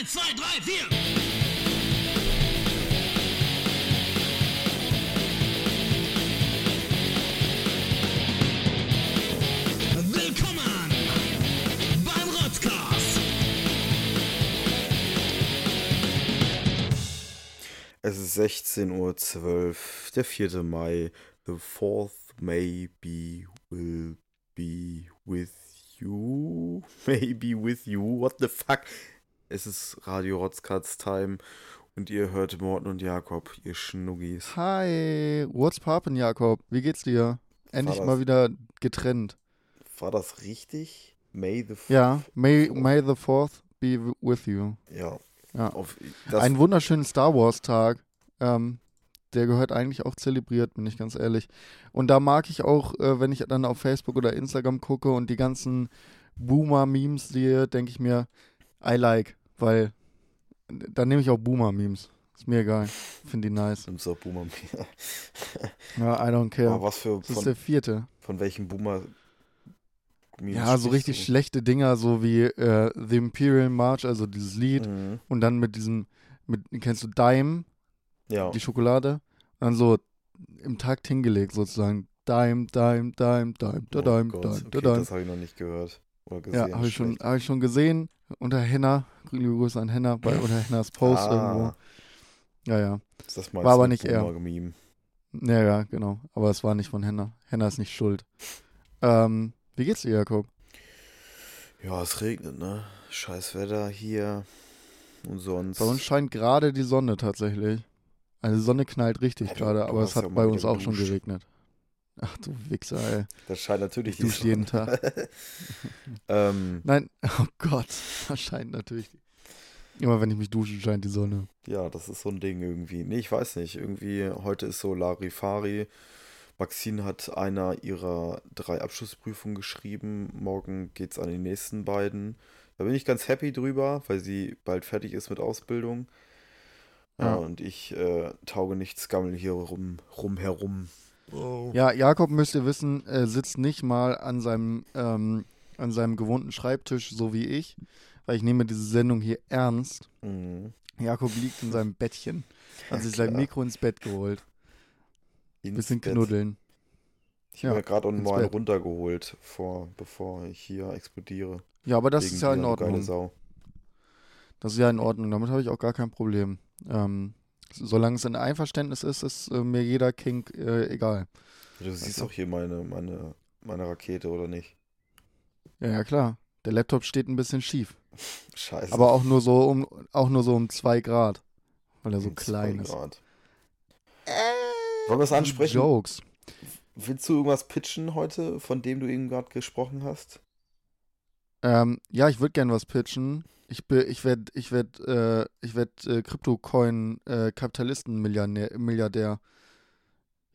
Eins, zwei, drei, vier. Willkommen beim Rotzcast. Es ist 16.12 Uhr, der 4. Mai. The 4th maybe will be with you. Maybe with you. What the fuck? Es ist Radio Rotzkatz Time und ihr hört Morten und Jakob, ihr Schnuggis. Hi, what's poppin', Jakob? Wie geht's dir? Endlich das- mal wieder getrennt. War das richtig? May the f- Ja, may, may the 4th be with you. Ja. Ja. Auf, das, Ein wunderschönen Star Wars Tag. Ähm, der gehört eigentlich auch zelebriert, bin ich ganz ehrlich. Und da mag ich auch, äh, wenn ich dann auf Facebook oder Instagram gucke und die ganzen Boomer-Memes sehe, denke ich mir, I like, weil dann nehme ich auch Boomer-Memes. Ist mir egal. Finde die nice. nimmst du auch Boomer Ja, I don't care. Aber was für, Das ist von, der vierte. von welchem Boomer Memes Ja, so richtig du? schlechte Dinger, so wie äh, The Imperial March, also dieses Lied. Mhm. Und dann mit diesem, mit, kennst du Dime, Ja. die Schokolade? Und dann so im Takt hingelegt sozusagen. Dime, Dime, Dime, Dime, da Oh Dime, Gott, Dime, okay, da Dime. das habe ich noch nicht gehört. Ja, habe ich, schon- hab ich schon gesehen. Unter Henna. Liebe Grüße an Henna, bei unter Hennas Post Ah. irgendwo. Ja, ja. Das War aber nicht er. Meme. Ja, ja, genau. Aber es war nicht von Henna. Henna ist nicht schuld. Ähm, wie geht's dir, Jakob? Ja, es regnet, ne? Scheiß Wetter hier und sonst. Bei uns scheint gerade die Sonne tatsächlich. Also die Sonne knallt richtig gerade, aber es ja hat bei uns auch schon geregnet. Ach du Wichser, ey. das scheint natürlich Ich dusche jeden Sonne. ähm, Nein, oh Gott, das scheint natürlich. Immer wenn ich mich dusche, scheint die Sonne. ja, das ist so ein Ding irgendwie. Nee, ich weiß nicht. Irgendwie, heute ist so Larifari. Maxine hat einer ihrer drei Abschlussprüfungen geschrieben. Morgen geht's an die nächsten beiden. Da bin ich ganz happy drüber, weil sie bald fertig ist mit Ausbildung. Ja. Ja. und ich äh, tauge nichts, gammel hier rum, rum herum. Ja, Jakob, müsst ihr wissen, äh, sitzt nicht mal an seinem, ähm, an seinem gewohnten Schreibtisch, so wie ich, weil ich nehme diese Sendung hier ernst. Mhm. Jakob liegt in seinem Bettchen, hat Ja, sich sein. Mikro ins Bett geholt. Ins Bisschen Bett. knuddeln. Ich habe Ja, mir gerade auch ins mal runtergeholt, vor, bevor ich hier explodiere. Ja, aber das Wegen ist ja in Ordnung. Sau. Das ist ja in Ordnung, damit habe ich auch gar kein Problem. Ähm, solange es in Einverständnis ist, ist äh, mir jeder Kink äh, egal. Du siehst du? doch hier meine, meine, meine Rakete, oder nicht? Ja, ja, klar. Der Laptop steht ein bisschen schief. Scheiße. Aber auch nur so um, auch nur so um zwei Grad. Weil er so Um zwei klein ist. Grad. Wollen wir es ansprechen? Jokes. Willst du irgendwas pitchen heute, von dem du eben gerade gesprochen hast? Ähm, ja, ich würde gerne was pitchen. Ich, be- ich werde ich werd, äh, ich werd, äh, Kryptocoin-Kapitalisten-Milliardär. Milliardär.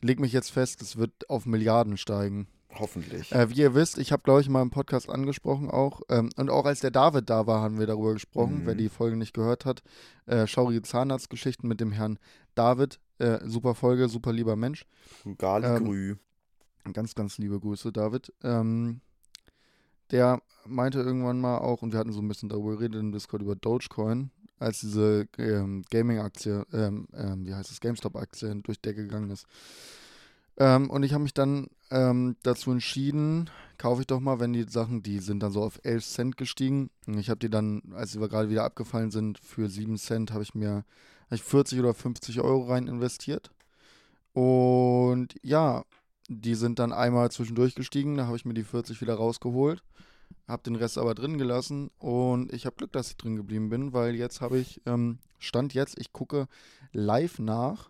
Leg mich jetzt fest, es wird auf Milliarden steigen. Hoffentlich. Äh, wie ihr wisst, ich habe, glaube ich, mal im Podcast angesprochen auch, ähm, und auch als der David da war, haben wir darüber gesprochen. Mhm. Wer die Folge nicht gehört hat, äh, schaurige Zahnarztgeschichten mit dem Herrn David. Äh, super Folge, super lieber Mensch. Galigrü. Ganz, ganz liebe Grüße, David. Ähm, der meinte irgendwann mal auch, und wir hatten so ein bisschen darüber geredet im Discord über Dogecoin, als diese ähm, Gaming-Aktie, ähm, ähm, wie heißt es, GameStop-Aktie durch die Decke gegangen ist. Ähm, und ich habe mich dann ähm, dazu entschieden, kaufe ich doch mal, wenn die Sachen, die sind dann so auf 11 Cent gestiegen. Und ich habe die dann, als sie gerade wieder abgefallen sind, für 7 Cent habe ich mir hab ich 40 oder 50 Euro rein investiert. Und ja, die sind dann einmal zwischendurch gestiegen, da habe ich mir die 40 wieder rausgeholt, habe den Rest aber drin gelassen und ich habe Glück, dass ich drin geblieben bin, weil jetzt habe ich, ähm, Stand jetzt, ich gucke live nach,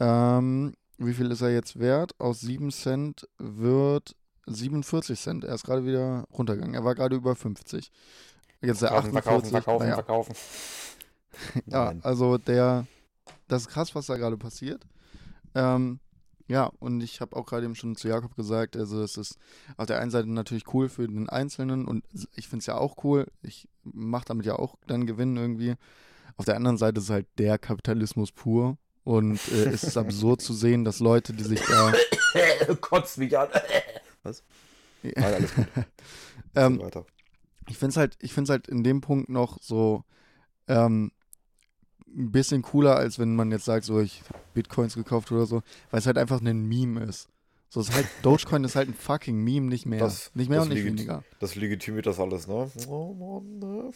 ähm, wie viel ist er jetzt wert? Aus 7 Cent wird 47 Cent. Er ist gerade wieder runtergegangen. Er war gerade über 50. Jetzt er Verkaufen, 48. verkaufen, verkaufen, naja. verkaufen. Ja, also der, das ist krass, was da gerade passiert. Ähm, ja, und ich habe auch gerade eben schon zu Jakob gesagt, also es ist auf der einen Seite natürlich cool für den Einzelnen und ich finde es ja auch cool. Ich mache damit ja auch dann Gewinn irgendwie. Auf der anderen Seite ist halt der Kapitalismus pur und äh, es ist absurd zu sehen, dass Leute, die sich da Kotzt mich an. Was? Nein, alles gut. ähm, weiter. ich finde es halt, ich halt in dem Punkt noch so ähm, ein bisschen cooler, als wenn man jetzt sagt, so ich hab Bitcoins gekauft oder so, weil es halt einfach ein Meme ist. So, ist halt, Dogecoin ist halt ein fucking Meme, nicht mehr. Das- nicht mehr und nicht weniger. Das legitimiert das alles, ne? Oh Mann, ne?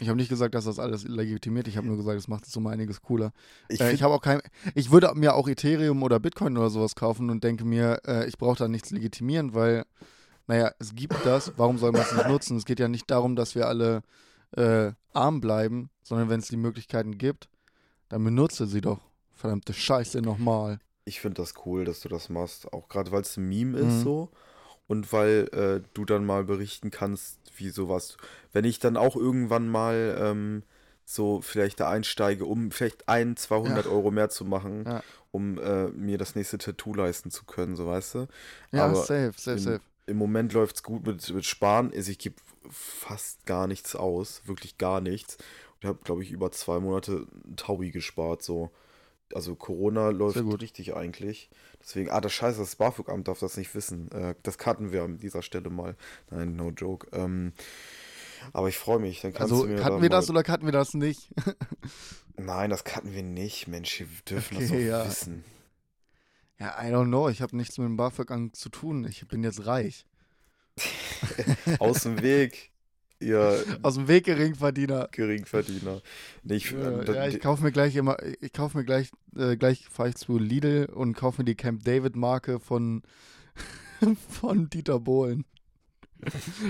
Ich habe nicht gesagt, dass das alles legitimiert. Ich habe nur gesagt, es macht es um einiges cooler. Ich, äh, ich habe auch kein. Ich würde mir auch Ethereum oder Bitcoin oder sowas kaufen und denke mir, äh, ich brauche da nichts legitimieren, weil, naja, es gibt das. Warum soll man es nicht nutzen? Es geht ja nicht darum, dass wir alle äh, arm bleiben, sondern wenn es die Möglichkeiten gibt, dann benutze sie doch. Verdammte Scheiße nochmal. ich finde das cool, dass du das machst. Auch gerade, weil es ein Meme Mhm. ist so. Und weil äh, du dann mal berichten kannst, wie sowas. Wenn ich dann auch irgendwann mal ähm, so vielleicht da einsteige, um vielleicht ein, 200 Ja. Euro mehr zu machen, Ja. um äh, mir das nächste Tattoo leisten zu können, so weißt du. Ja, Aber safe, safe, safe. Im Moment läuft es gut mit, mit Sparen. Also ich gebe fast gar nichts aus, wirklich gar nichts. Und habe, glaube ich, über zwei Monate ein Taui gespart. So. Also Corona läuft richtig eigentlich. Deswegen, ah, das Scheiße, das BAföG-Amt darf das nicht wissen. Äh, das cutten wir an dieser Stelle mal. Nein, no joke. Ähm, aber ich freue mich. Dann kannst Also, du mir hatten da wir das oder hatten wir das nicht? Nein, das cutten wir nicht. Mensch, wir dürfen das Okay, doch ja. wissen. Ja, I don't know. Ich habe nichts mit dem BAföG zu tun. Ich bin jetzt reich. Aus dem Weg, ihr Aus dem Weg Geringverdiener. Geringverdiener. Nee, ich, Ja, äh, ja, ich kaufe mir gleich immer, ich kaufe mir gleich, äh, gleich fahre ich zu Lidl und kaufe mir die Camp David Marke von, von Dieter Bohlen.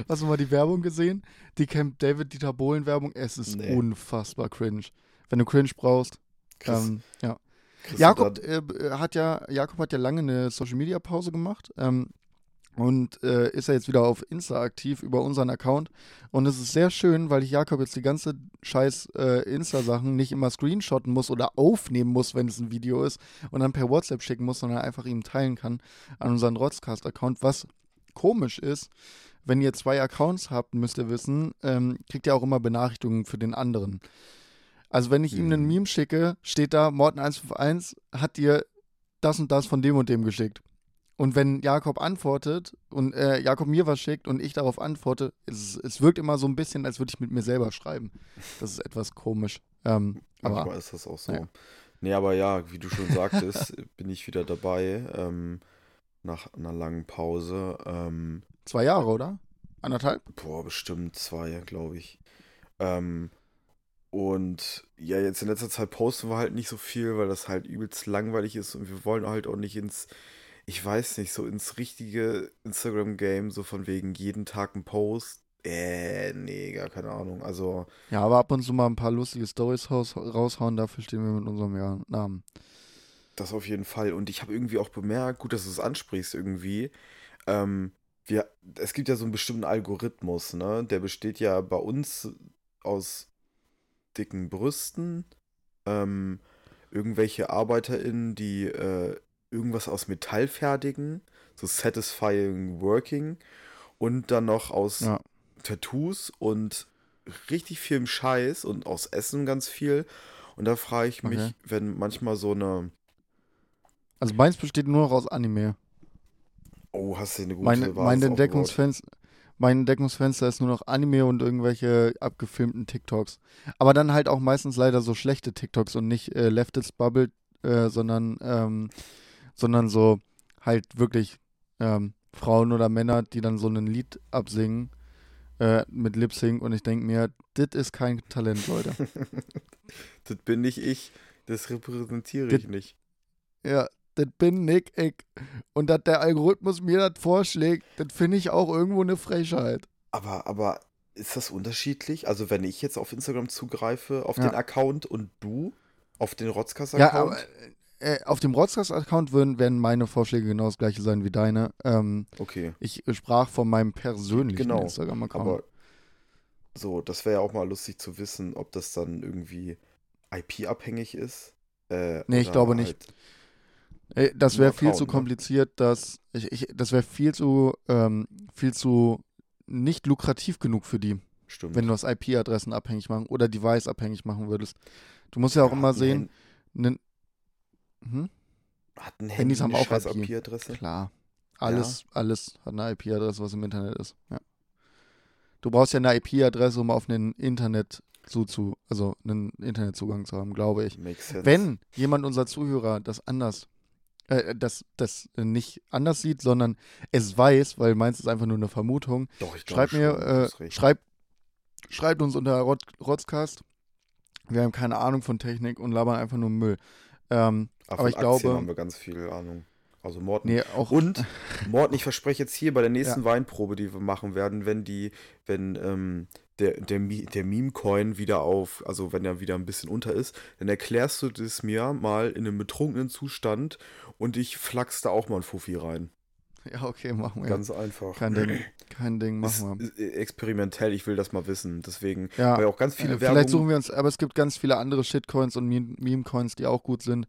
Hast du mal die Werbung gesehen? Die Camp David Dieter Bohlen Werbung, es ist Nee. unfassbar cringe. Wenn du cringe brauchst, Chris, ähm, ja. Jakob äh, hat ja, Jakob hat ja lange eine Social Media Pause gemacht. Ähm, und äh, ist ja jetzt wieder auf Insta aktiv über unseren Account. Und es ist sehr schön, weil ich Jakob jetzt die ganze scheiß äh, Insta-Sachen nicht immer screenshotten muss oder aufnehmen muss, wenn es ein Video ist und dann per WhatsApp schicken muss, sondern einfach ihm teilen kann an unseren Rotzcast-Account. Was komisch ist, wenn ihr zwei Accounts habt, müsst ihr wissen, ähm, kriegt ihr auch immer Benachrichtigungen für den anderen. Also wenn ich ihm einen Mhm. Meme schicke, steht da, Morten151 hat dir das und das von dem und dem geschickt. Und wenn Jakob antwortet und äh, Jakob mir was schickt und ich darauf antworte, es, es wirkt immer so ein bisschen, als würde ich mit mir selber schreiben. Das ist etwas komisch. Ähm, aber Manchmal ist das auch so. naja. Nee, aber ja, wie du schon sagtest, bin ich wieder dabei. Ähm, nach einer langen Pause. Ähm, zwei Jahre, oder? Anderthalb? boah, bestimmt zwei, glaube ich. Ähm, und ja, jetzt in letzter Zeit posten wir halt nicht so viel, weil das halt übelst langweilig ist und wir wollen halt auch nicht ins, ich weiß nicht, so ins richtige Instagram-Game, so von wegen jeden Tag ein Post. Äh, nee, gar keine Ahnung. Also, Ja, aber ab und zu mal ein paar lustige Stories raus, raushauen, dafür stehen wir mit unserem Namen. Das auf jeden Fall. Und ich habe irgendwie auch bemerkt, gut, dass du es ansprichst irgendwie. Ähm, wir, es gibt ja so einen bestimmten Algorithmus, ne? Der besteht ja bei uns aus dicken Brüsten, ähm, irgendwelche ArbeiterInnen, die äh, irgendwas aus Metall fertigen, so satisfying working, und dann noch aus Ja. Tattoos und richtig viel Scheiß und aus Essen ganz viel. Und da frage ich mich, Okay. wenn manchmal so eine Also meins besteht nur noch aus Anime. Oh, hast du eine gute Mein, Basis mein, aufgebaut. Mein Entdeckungsfenster ist nur noch Anime und irgendwelche abgefilmten TikToks. Aber dann halt auch meistens leider so schlechte TikToks und nicht äh, Leftist Bubble, äh, sondern, ähm, sondern so halt wirklich ähm, Frauen oder Männer, die dann so ein Lied absingen äh, mit Lip Sync und ich denke mir, das ist kein Talent, Leute. Das bin nicht ich, das repräsentiere Das- ich nicht. Ja, das bin Nick ich. Und dass der Algorithmus mir das vorschlägt, das finde ich auch irgendwo eine Frechheit. Aber, aber ist das unterschiedlich? Also wenn ich jetzt auf Instagram zugreife, auf Ja. den Account und du auf den Ja, Rotzkas-Account? aber äh, auf dem Rotzcast-Account würden, werden meine Vorschläge genau das gleiche sein wie deine. Ähm, okay, ich sprach von meinem persönlichen Genau, Instagram-Account. aber so, das wäre ja auch mal lustig zu wissen, ob das dann irgendwie IP-abhängig ist. Äh, Nee, ich glaube nicht. halt- Ey, das im wäre viel zu ne? kompliziert, dass ich, ich das wäre viel zu ähm, viel zu nicht lukrativ genug für die, Stimmt. wenn du das IP-Adressen abhängig machen oder Device abhängig machen würdest. Du musst ja auch Ja, immer sehen, nen, hm? Hat ein Handy Handys haben auch scheiß IP. IP-Adresse? Klar. Alles, alles hat eine IP-Adresse, was im Internet ist. Ja. Du brauchst ja eine IP-Adresse, um auf ein Internet so zu, also einen Internetzugang zu haben, glaube ich. Wenn jemand unserer Zuhörer das anders, äh, das, das nicht anders sieht, sondern es weiß, weil meins ist einfach nur eine Vermutung, Doch, ich schreibt glaube mir, schon, du äh, schreibt, schreibt uns unter Rot Rotzcast. Wir haben keine Ahnung von Technik und labern einfach nur Müll. Ähm, Aber aber von ich Aktien glaube- haben wir ganz viel Ahnung. Also Morten. nee, auch Und Morten, ich verspreche jetzt hier bei der nächsten Weinprobe, die wir machen werden, wenn die, wenn ähm, der, der, der Meme-Coin wieder auf, also wenn er wieder ein bisschen unter ist, dann erklärst du das mir mal in einem betrunkenen Zustand und ich flachs da auch mal ein Fuffi rein. ja, okay, machen wir. Ganz einfach. Kein Ding, kein Ding, Ist, machen wir. ist experimentell, ich will das mal wissen. Deswegen, Ja, weil auch ganz viele Äh, Werbung. Vielleicht suchen wir uns, aber es gibt ganz viele andere Shitcoins und Meme- Meme-Coins, die auch gut sind.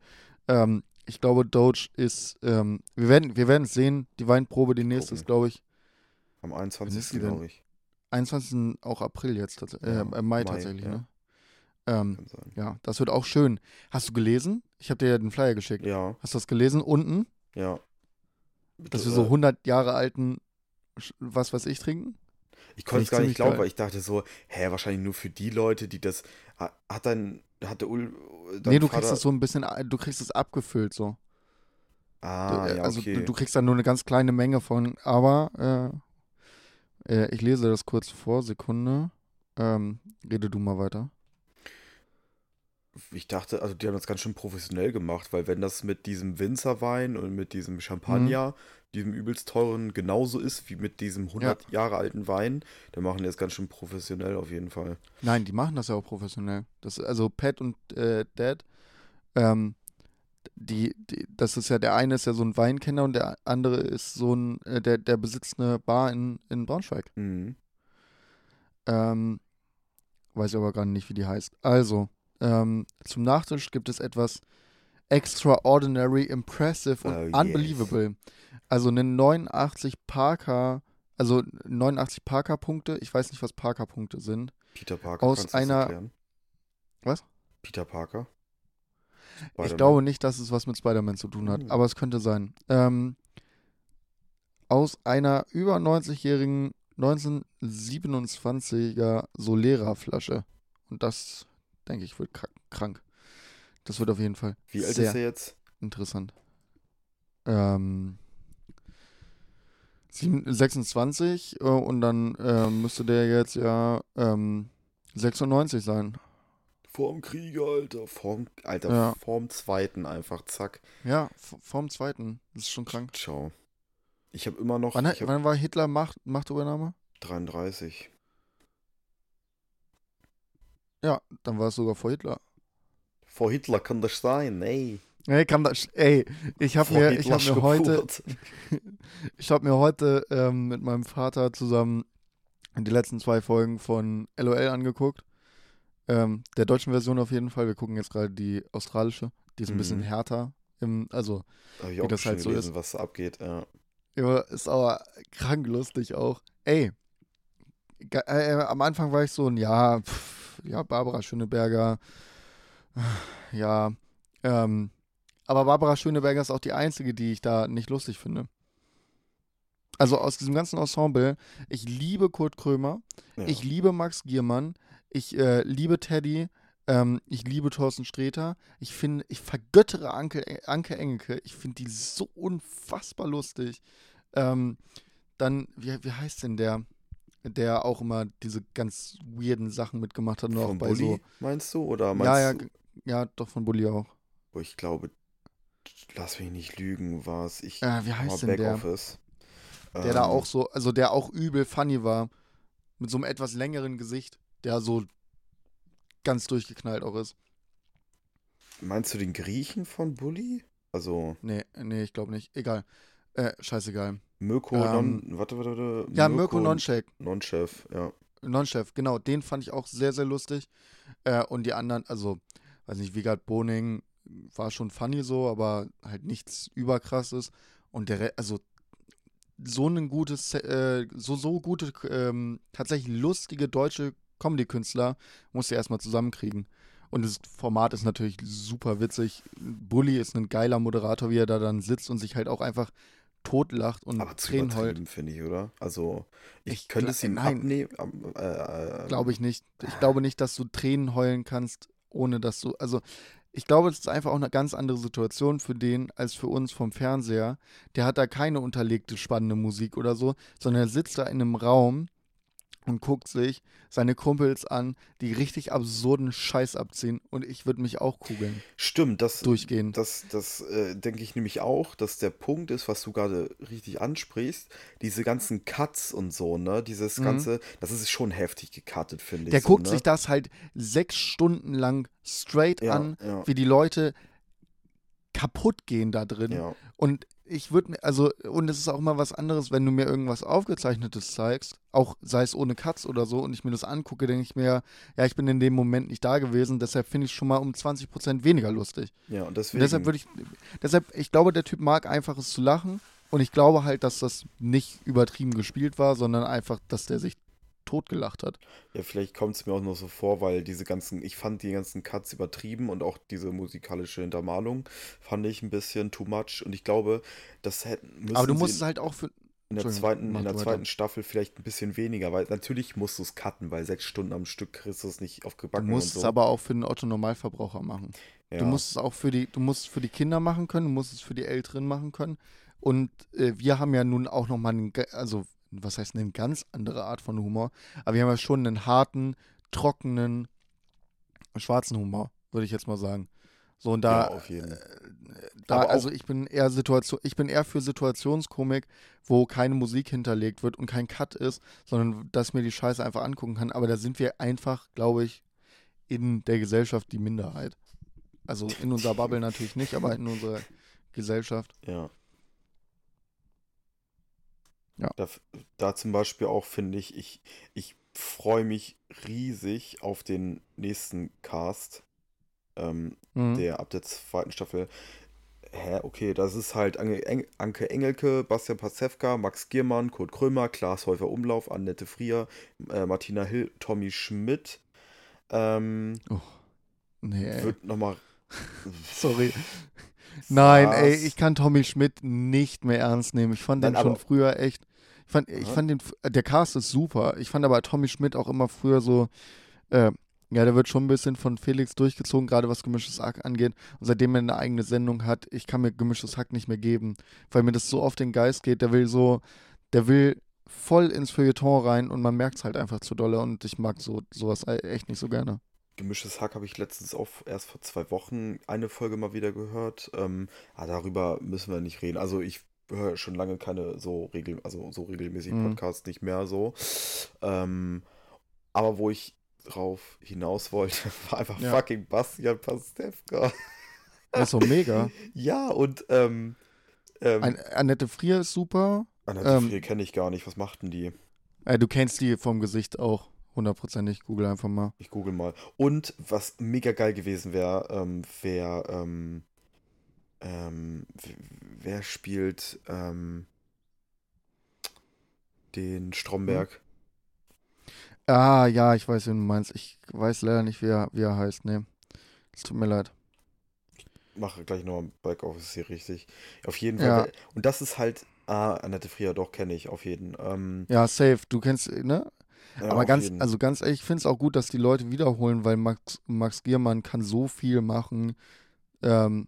Ähm, ich glaube, Doge ist, ähm, wir werden wir es sehen. Die Weinprobe, die nächste Gucken. ist, glaube ich, am Wann ist 21. die denn? glaube ich. 21. auch April jetzt, äh, Ja, äh, Mai, Mai, tatsächlich, ja. ne? Ähm, ja, das wird auch schön. Hast du gelesen? Ich habe dir ja den Flyer geschickt. Ja, Hast du das gelesen? Unten, ja. dass wir Äh, so 100 Jahre alten, was weiß ich, trinken? Ich konnte es gar nicht glauben, geil. weil ich dachte so, hä, wahrscheinlich nur für die Leute, die das. ha- Hat dann. Hatte Ul. Dein nee, du Vater, kriegst das so ein bisschen, a- du kriegst es abgefüllt so. Ah, Du- ja, also okay. du, du kriegst da nur eine ganz kleine Menge von, aber äh, äh, ich lese das kurz vor, Sekunde. Ähm, rede du mal weiter. Ich dachte, also die haben das ganz schön professionell gemacht, weil wenn das mit diesem Winzerwein und mit diesem Champagner, Mhm. diesem übelst teuren, genauso ist wie mit diesem 100 Jahre alten Wein, dann machen die das ganz schön professionell auf jeden Fall. Nein, die machen das ja auch professionell. Das, also Pat und äh, Dad, ähm, die, die, das ist ja, der eine ist ja so ein Weinkenner und der andere ist so ein, äh, der, der besitzt eine Bar in, in Braunschweig. Mhm. Ähm, weiß ich aber gerade nicht, wie die heißt. Also, ähm, zum Nachtisch gibt es etwas extraordinary, impressive und Oh, yes. unbelievable. Also eine 89 Parker, also 89 Parker-Punkte. Ich weiß nicht, was Parker-Punkte sind. Peter Parker, Aus einer-? Was? Peter Parker? Ich glaube nicht, dass es was mit Spider-Man zu tun hat, Oh. aber es könnte sein. Ähm, aus einer über 90-jährigen 1927er Solera-Flasche. Und das, denke ich, wird kra- krank. Das wird auf jeden Fall Wie alt ist er jetzt? interessant. Ähm, sieben- 26 äh, und dann äh, müsste der jetzt ja ähm, 96 sein. Vorm Krieg, Alter. Vorm, Alter, Ja. vorm zweiten einfach, zack. Ja, vorm zweiten. Das ist schon krank. Ciao. Ich habe immer noch Wann, ich hab wann war Hitler Macht, Machtübernahme? 33. Ja, dann war es sogar vor Hitler. Vor Hitler kann das sein, ey. Ey, kann das, ey, ich habe mir, ich hab mir heute, ich habe mir heute ähm, mit meinem Vater zusammen die letzten zwei Folgen von LOL angeguckt. Ähm, der deutschen Version auf jeden Fall. Wir gucken jetzt gerade die australische. Die ist ein bisschen Mhm. härter. Im, also, Hab ich wie auch das halt so gelesen, was da abgeht. Ja. ja, ist aber krank lustig auch. Ey, äh, am Anfang war ich so ein, ja, pff, ja, Barbara Schöneberger, ja, ähm, aber Barbara Schöneberger ist auch die einzige, die ich da nicht lustig finde. Also aus diesem ganzen Ensemble, ich liebe Kurt Krömer, Ja. ich liebe Max Giermann, ich äh, liebe Teddy, ähm, ich liebe Thorsten Sträter, ich finde, ich vergöttere Anke, Anke Engelke, ich finde die so unfassbar lustig. Ähm, dann, wie, wie heißt denn der, der auch immer diese ganz weirden Sachen mitgemacht hat, nur auch Von bei Bulli, so. meinst du? Oder meinst Ja, ja, du? ja, doch von Bulli auch. Ich glaube, lass mich nicht lügen, war es. Ich Äh, wie heißt denn der? Der da Ähm, auch so, also der auch übel funny war, mit so einem etwas längeren Gesicht, der so ganz durchgeknallt auch ist. Meinst du den Griechen von Bulli? Also Nee, nee, ich glaube nicht. Egal. Äh, scheißegal. Mirko Ähm, Non. Warte, warte, warte. Ja, Mirko Nonchek. Nonchef, ja. Nonchef, genau, den fand ich auch sehr, sehr lustig. Äh, und die anderen, also, weiß nicht, Wiegald Boning war schon funny so, aber halt nichts überkrasses. Und der, Re- also, so ein gutes, äh, so, so gute, ähm, tatsächlich lustige deutsche Comedy-Künstler musst du erstmal zusammenkriegen. Und das Format ist natürlich super witzig. Bully ist ein geiler Moderator, wie er da dann sitzt und sich halt auch einfach totlacht und Aber zu Tränen heult. finde ich, oder? Also, ich, Ich könnte es ihm nein. abnehmen. Äh, äh, Glaube ich nicht. Ich glaube nicht, dass du Tränen heulen kannst, ohne dass du. Also, ich glaube, es ist einfach auch eine ganz andere Situation für den als für uns vom Fernseher. Der hat da keine unterlegte spannende Musik oder so, sondern er sitzt da in einem Raum und guckt sich seine Kumpels an, die richtig absurden Scheiß abziehen und ich würde mich auch kugeln. Stimmt, das, Durchgehend. das, das äh, denke ich nämlich auch, dass der Punkt ist, was du gerade richtig ansprichst, diese ganzen Cuts und so, ne, dieses Mhm. ganze, das ist schon heftig gecuttet, finde ich. Der so, guckt ne? sich das halt sechs Stunden lang straight Ja, an, ja. wie die Leute kaputt gehen da drin. Ja, Und ich würde mir, also, und es ist auch mal was anderes, wenn du mir irgendwas Aufgezeichnetes zeigst, auch sei es ohne Cuts oder so, und ich mir das angucke, denke ich mir, ja, ich bin in dem Moment nicht da gewesen, deshalb finde ich es schon mal um 20% weniger lustig. ja, und Und deswegen. deshalb würde ich, deshalb, ich glaube, der Typ mag einfach es zu lachen, und ich glaube halt, dass das nicht übertrieben gespielt war, sondern einfach, dass der sich totgelacht hat. Ja, vielleicht kommt es mir auch nur so vor, weil diese ganzen, ich fand die ganzen Cuts übertrieben und auch diese musikalische Hintermalung fand ich ein bisschen too much und ich glaube, das hätten Aber du musst es halt auch für, in der zweiten, in der du zweiten Staffel vielleicht ein bisschen weniger, weil natürlich musst du es cutten, weil sechs Stunden am Stück kriegst du es nicht du aufgebacken musst und so. es aber auch für den Otto-Normalverbraucher machen. ja. Du musst es auch für die, du musst es für die Kinder machen können, du musst es für die Älteren machen können. Und äh, wir haben ja nun auch nochmal also was heißt eine ganz andere Art von Humor, aber wir haben ja schon einen harten, trockenen, schwarzen Humor, würde ich jetzt mal sagen. So und da, ja, auf jeden Fall. da also ich bin eher Situation, ich bin eher für Situationskomik, wo keine Musik hinterlegt wird und kein Cut ist, sondern dass mir die Scheiße einfach angucken kann. Aber da sind wir einfach, glaube ich, in der Gesellschaft die Minderheit. Also in unserer Bubble natürlich nicht, aber in unserer Gesellschaft. Ja. Ja. Da, da zum Beispiel auch finde ich, ich, ich freue mich riesig auf den nächsten Cast, ähm, Mhm. der ab der zweiten Staffel. Hä, okay, das ist halt Ange, Eng, Anke Engelke, Bastian Pastewka, Max Giermann, Kurt Krömer, Klaas Häufer Umlauf, Annette Frier, äh, Martina Hill, Tommy Schmidt. Ähm, Nee, ey. wird nochmal. Sorry. Nein, ey, ich kann Tommy Schmidt nicht mehr ernst nehmen. Ich fand den Nein, schon aber- früher echt. Ich fand, ich fand den, der Cast ist super. Ich fand aber Tommy Schmidt auch immer früher so, äh, ja, der wird schon ein bisschen von Felix durchgezogen, gerade was gemischtes Hack angeht. Und seitdem er eine eigene Sendung hat, ich kann mir gemischtes Hack nicht mehr geben, weil mir das so auf den Geist geht. Der will so, der will voll ins Feuilleton rein und man merkt es halt einfach zu dolle und ich mag so sowas e- echt nicht so gerne. Gemischtes Hack habe ich letztens auch erst vor zwei Wochen eine Folge mal wieder gehört. Ähm, ah, darüber müssen wir nicht reden. Also ich höre schon lange keine so regel, also so regelmäßig Mhm. Podcasts nicht mehr so. Ähm, aber wo ich drauf hinaus wollte, war einfach Ja. fucking Bastian Pastewka. Das ist so mega. Ja, und ähm, ähm, Annette Frier ist super. Annette ähm, Frier kenne ich gar nicht. Was machten die? Äh, du kennst die vom Gesicht auch hundertprozentig. Google einfach mal. Ich google mal. Und was mega geil gewesen wäre, ähm, wäre, ähm, ähm, wer spielt ähm, den Stromberg? Ah, ja, ich weiß, wen du meinst. Ich weiß leider nicht, wie er, wie er heißt. Nee. Es tut mir leid. Mache gleich nochmal Back Office hier richtig. Auf jeden Fall. Ja. Und das ist halt, ah, Annette Frier, doch kenne ich, auf jeden. Ähm, Ja, safe. Du kennst, ne? Ja, Aber ganz, jeden. also ganz ehrlich, ich finde es auch gut, dass die Leute wiederholen, weil Max, Max Giermann kann so viel machen. Ähm,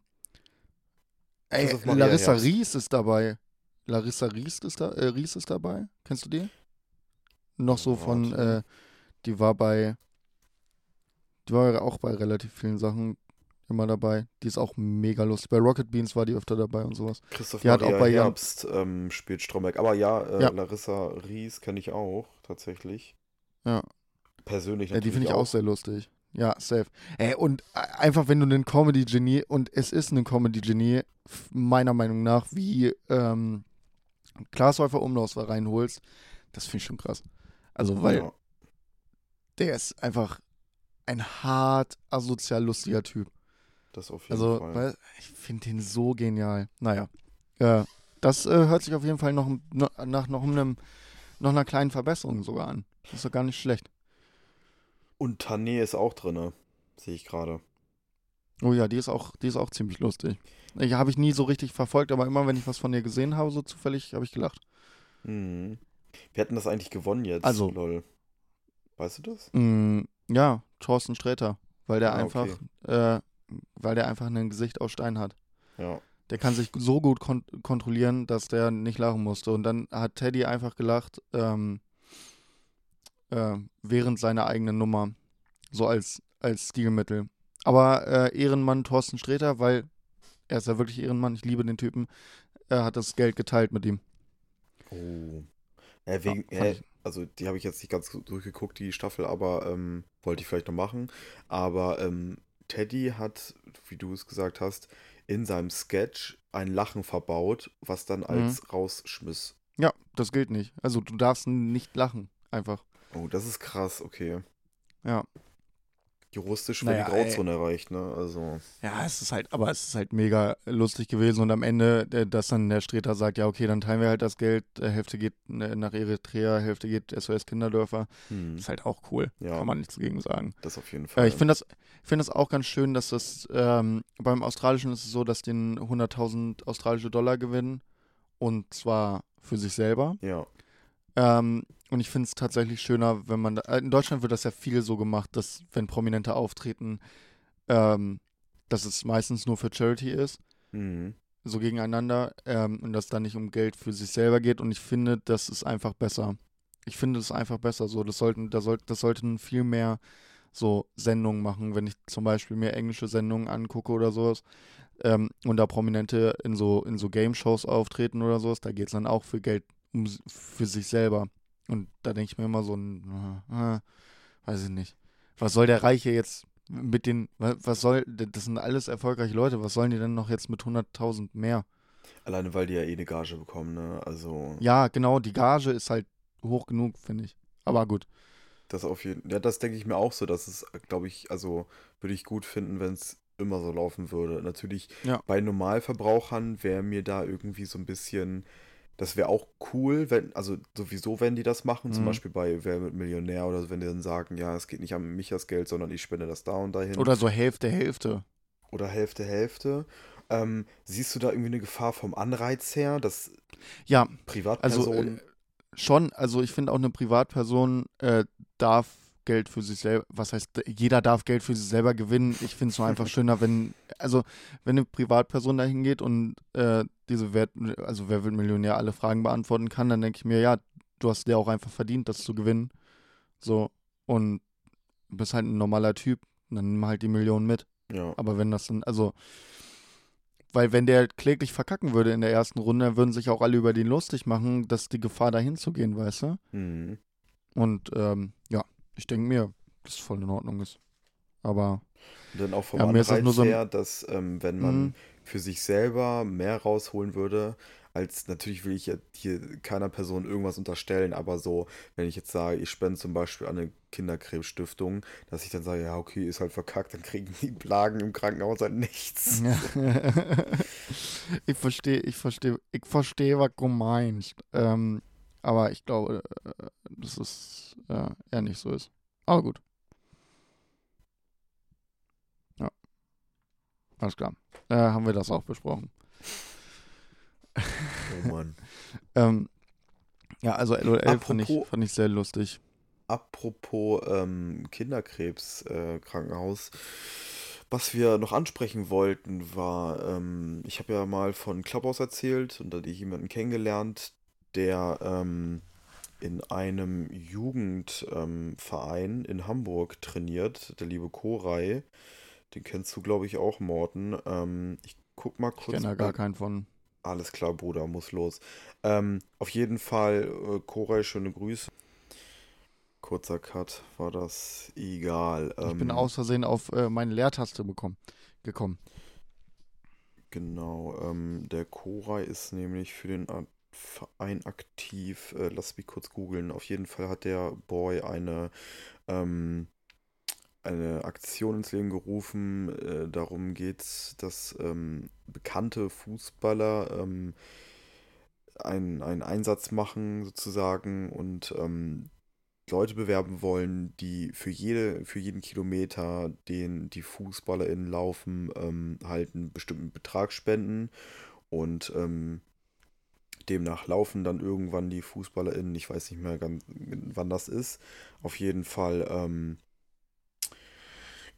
ey, Larissa Herbst. Ries ist dabei. Larissa Ries ist, da, äh, Ries ist dabei. Kennst du die? Noch so von, äh, die war bei, die war ja auch bei relativ vielen Sachen immer dabei. Die ist auch mega lustig. Bei Rocket Beans war die öfter dabei und sowas. Christoph die hat auch bei Herbst ähm, spielt Stromberg. Aber ja, äh, Ja. Larissa Ries kenne ich auch, tatsächlich. Ja. Persönlich Ja, die finde natürlich ich auch sehr lustig. Ja, safe. Ey, und einfach, wenn du einen Comedy-Genie, und es ist ein Comedy-Genie, meiner Meinung nach, wie ähm, Klaas Häufer Umlauf reinholst, das finde ich schon krass. Also, weil Ja. der ist einfach ein hart asozial lustiger Typ. Das auf jeden Also, Fall. weil, ich finde den so genial. Naja, äh, das äh, hört sich auf jeden Fall noch nach noch, einem, noch einer kleinen Verbesserung sogar an. Das ist doch gar nicht schlecht. Und Tané ist auch drinne, sehe ich gerade. Oh ja, die ist auch, die ist auch ziemlich lustig. Ich habe ich nie so richtig verfolgt, aber immer wenn ich was von ihr gesehen habe, so zufällig, habe ich gelacht. Mhm. Wir hätten das eigentlich gewonnen jetzt. Also- Lol. Weißt du das? Mm, ja, Thorsten Sträter, weil der Ah, einfach, okay. äh, weil der einfach ein Gesicht aus Stein hat. Ja. Der kann sich so gut kon kontrollieren, dass der nicht lachen musste. Und dann hat Teddy einfach gelacht, ähm, äh, während seiner eigenen Nummer. So als, als Stilmittel. Aber äh, Ehrenmann Thorsten Sträter, weil er ist ja wirklich Ehrenmann, ich liebe den Typen, er hat das Geld geteilt mit ihm. Oh. Ja, wegen, fand äh, also die habe ich jetzt nicht ganz durchgeguckt, die Staffel, aber ähm, wollte ich vielleicht noch machen. Aber ähm, Teddy hat, wie du es gesagt hast, in seinem Sketch ein Lachen verbaut, was dann Mhm. als rausschmiss. Ja, das gilt nicht. Also du darfst nicht lachen, einfach. Oh, das ist krass, okay. Ja. Juristisch wird die Naja, ey. Grauzone erreicht, ne? Also. Ja, es ist halt, aber es ist halt mega lustig gewesen und am Ende, äh, dass dann der Streter sagt, ja, okay, dann teilen wir halt das Geld, äh, Hälfte geht äh, nach Eritrea, Hälfte geht SOS Kinderdörfer, Hm, ist halt auch cool, ja, kann man nichts gegen sagen. das auf jeden Fall. Ich finde das, ich finde das auch ganz schön, dass das, ähm, beim Australischen ist es so, dass den 100.000 australische Dollar gewinnen und zwar für sich selber. ja. Ähm, und ich finde es tatsächlich schöner, wenn man, da, äh, in Deutschland wird das ja viel so gemacht, dass wenn Prominente auftreten, ähm, dass es meistens nur für Charity ist, Mhm. so gegeneinander, ähm, und dass da nicht um Geld für sich selber geht. Und ich finde, das ist einfach besser. Ich finde es einfach besser so. Das sollten, da soll, das sollten viel mehr so Sendungen machen, wenn ich zum Beispiel mir englische Sendungen angucke oder sowas. Ähm, und da Prominente in so, in so Game-Shows auftreten oder sowas, da geht es dann auch für Geld um, für sich selber. Und da denke ich mir immer so, ein, äh, äh, weiß ich nicht. Was soll der Reiche jetzt mit den, wa- was soll, das sind alles erfolgreiche Leute, was sollen die denn noch jetzt mit 100.000 mehr? Alleine weil die ja eh eine Gage bekommen, ne? Also. Ja, genau, die Gage ist halt hoch genug, finde ich. Aber gut. Das auf jeden Ja, das denke ich mir auch so. Das ist, glaube ich, also würde ich gut finden, wenn es immer so laufen würde. Natürlich Ja. bei Normalverbrauchern wäre mir da irgendwie so ein bisschen. Das wäre auch cool, wenn, also sowieso, wenn die das machen, zum Mhm. Beispiel bei Wer wird Millionär oder so, wenn die dann sagen, ja, es geht nicht an mich das Geld, sondern ich spende das da und dahin. Oder so Hälfte, Hälfte. Oder Hälfte, Hälfte. Ähm, siehst du da irgendwie eine Gefahr vom Anreiz her, dass Ja, also Privatpersonen. äh, schon, also ich finde auch eine Privatperson äh, darf Geld für sich selber, was heißt, jeder darf Geld für sich selber gewinnen. Ich finde es nur einfach schöner, wenn, also wenn eine Privatperson da hingeht und äh, diese Wert, also wer wird Millionär, alle Fragen beantworten kann, dann denke ich mir, ja, du hast dir auch einfach verdient, das zu gewinnen. So, und du bist halt ein normaler Typ, dann nimm halt die Millionen mit. ja. Aber wenn das dann, also, weil wenn der kläglich verkacken würde in der ersten Runde, dann würden sich auch alle über den lustig machen, dass die Gefahr dahin zu gehen, weißt du? Mhm. Und ähm, ja, ich denke mir, dass es voll in Ordnung ist. Aber Und dann auch vom Ja, das Anreiz nur so her, dass ähm, wenn man Mhm. für sich selber mehr rausholen würde, als natürlich will ich ja hier keiner Person irgendwas unterstellen, aber so, wenn ich jetzt sage, ich spende zum Beispiel an eine Kinderkrebsstiftung, dass ich dann sage, ja, okay, ist halt verkackt, dann kriegen die Plagen im Krankenhaus halt nichts. ich verstehe, ich verstehe, ich verstehe, was du meinst. Ähm, aber ich glaube, äh, dass es äh, eher nicht so ist. Aber gut. Ja. Alles klar. Äh, haben wir das auch besprochen. Oh Mann. Ähm, ja, also LOL fand ich, fand ich sehr lustig. Apropos ähm, Kinderkrebskrankenhaus, äh, Krankenhaus, was wir noch ansprechen wollten, war, ähm, ich habe ja mal von Clubhouse erzählt und da hatte ich jemanden kennengelernt, der ähm, in einem Jugendverein ähm, in Hamburg trainiert, der liebe Koray. Den kennst du, glaube ich, auch, Morten. Ähm, ich guck mal Ich kurz. kenne da gar keinen von. alles klar, Bruder, muss los. Ähm, auf jeden Fall, äh, Koray, schöne Grüße. Kurzer Cut, war das egal. Ich bin Ähm, aus Versehen auf äh, meine Leertaste bekommen, gekommen. Genau, ähm, der Koray ist nämlich für den Verein aktiv. Äh, lass mich kurz googeln. Auf jeden Fall hat der Boy eine, ähm, eine Aktion ins Leben gerufen. Äh, darum geht es, dass ähm, bekannte Fußballer ähm, einen, einen Einsatz machen, sozusagen, und ähm, Leute bewerben wollen, die für jede, für jeden Kilometer, den die FußballerInnen laufen, ähm, halt einen bestimmten Betrag spenden. Und ähm, demnach laufen dann irgendwann die FußballerInnen, ich weiß nicht mehr ganz, wann das ist. Auf jeden Fall ähm,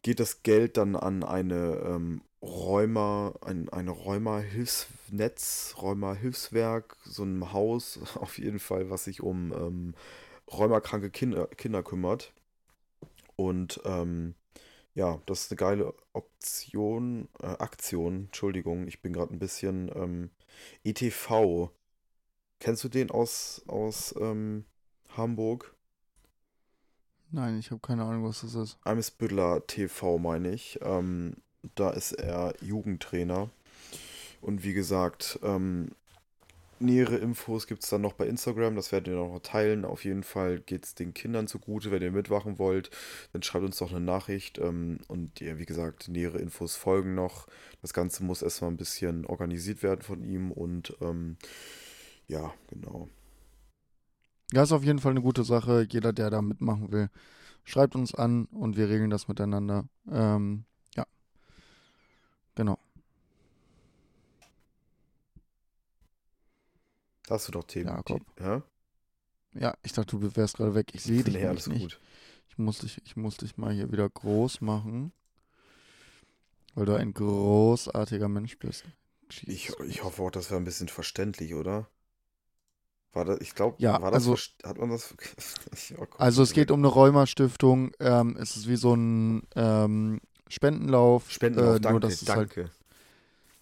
geht das Geld dann an eine ähm, Rheuma, ein, ein Rheuma-Hilfsnetz, Rheuma-Hilfswerk, so ein Haus auf jeden Fall, was sich um ähm, rheumakranke Kinder, Kinder kümmert. Und ähm, ja, das ist eine geile Option, äh, Aktion, Entschuldigung, ich bin gerade ein bisschen ähm, ETV. Kennst du den aus, aus ähm, Hamburg? Nein, ich habe keine Ahnung, was das ist. Eimsbüttler TV meine ich. Ähm, da ist er Jugendtrainer. Und wie gesagt, ähm, nähere Infos gibt es dann noch bei Instagram. Das werden wir noch teilen. Auf jeden Fall geht es den Kindern zugute. Wenn ihr mitwachen wollt, dann schreibt uns doch eine Nachricht. Ähm, und ja, wie gesagt, nähere Infos folgen noch. Das Ganze muss erstmal ein bisschen organisiert werden von ihm. Und ähm, ja, genau. Ja, ist auf jeden Fall eine gute Sache. Jeder, der da mitmachen will, schreibt uns an und wir regeln das miteinander. Ähm, ja. Genau. Hast du doch Themen. Jakob. Hä? Ja, ich dachte, du wärst gerade weg. Ich sehe dich Nee, alles nicht. gut. Ich muss, dich, ich muss dich mal hier wieder groß machen, weil du ein großartiger Mensch bist. Ich, ich hoffe auch, das war ein bisschen verständlich, oder? War das, ich glaube, Ja, war das, also- hat man das, oh Also es geht um eine Rheuma-Stiftung. Ähm, es ist wie so ein ähm, Spendenlauf. Spendenlauf, äh, danke, nur, dass es halt, danke.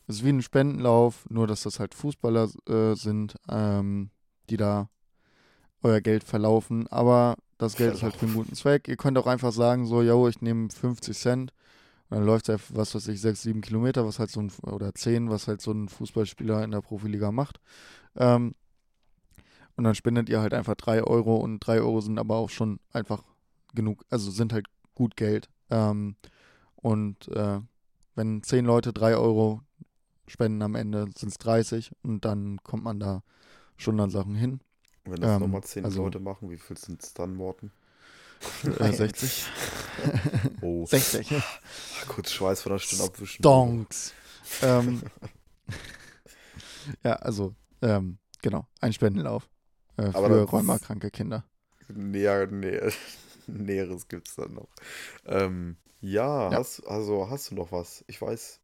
es ist wie ein Spendenlauf, nur dass das halt Fußballer äh, sind, ähm, die da euer Geld verlaufen. Aber das Geld ist halt für einen guten Zweck. Ihr könnt auch einfach sagen, so, yo, ich nehme 50 Cent. Und dann läuft er, was weiß ich, 6, 7 Kilometer, was halt so ein, oder 10, was halt so ein Fußballspieler in der Profiliga macht. Ähm, und dann spendet ihr halt einfach 3 Euro und 3 Euro sind aber auch schon einfach genug, also sind halt gut Geld. Ähm, und äh, wenn 10 Leute 3 Euro spenden am Ende, sind es 30 und dann kommt man da schon an Sachen hin. Wenn das ähm, nochmal 10 also- Leute machen, wie viel sind es dann, Morten? Äh, 60. Oh, 60. kurz Schweiß von der Stunde abwischen. Donks. ähm, ja, also, ähm, genau, ein Spendenlauf äh, für rheumakranke Kinder. Näher, näher, Näheres gibt es dann noch. Ähm, ja, Ja. Hast, also hast du noch was? Ich weiß,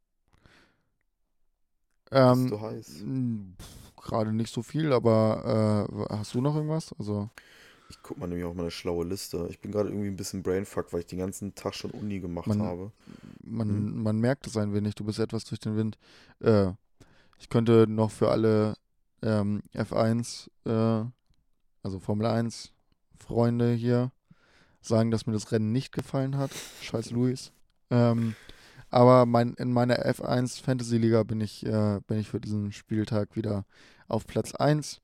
Ähm, bist du heiß? Gerade nicht so viel, aber äh, hast du noch irgendwas? Also, Ich guck mal nämlich auf meine schlaue Liste. Ich bin gerade irgendwie ein bisschen brainfuck, weil ich den ganzen Tag schon Uni gemacht Man- habe. man, Hm. man merkt es ein wenig, du bist etwas durch den Wind. Äh, ich könnte noch für alle ähm, F1, äh, also Formel 1 Freunde hier sagen, dass mir das Rennen nicht gefallen hat. Scheiß Luis. Ähm, aber mein, in meiner F1 Fantasy Liga bin ich, äh, bin ich für diesen Spieltag wieder auf Platz 1.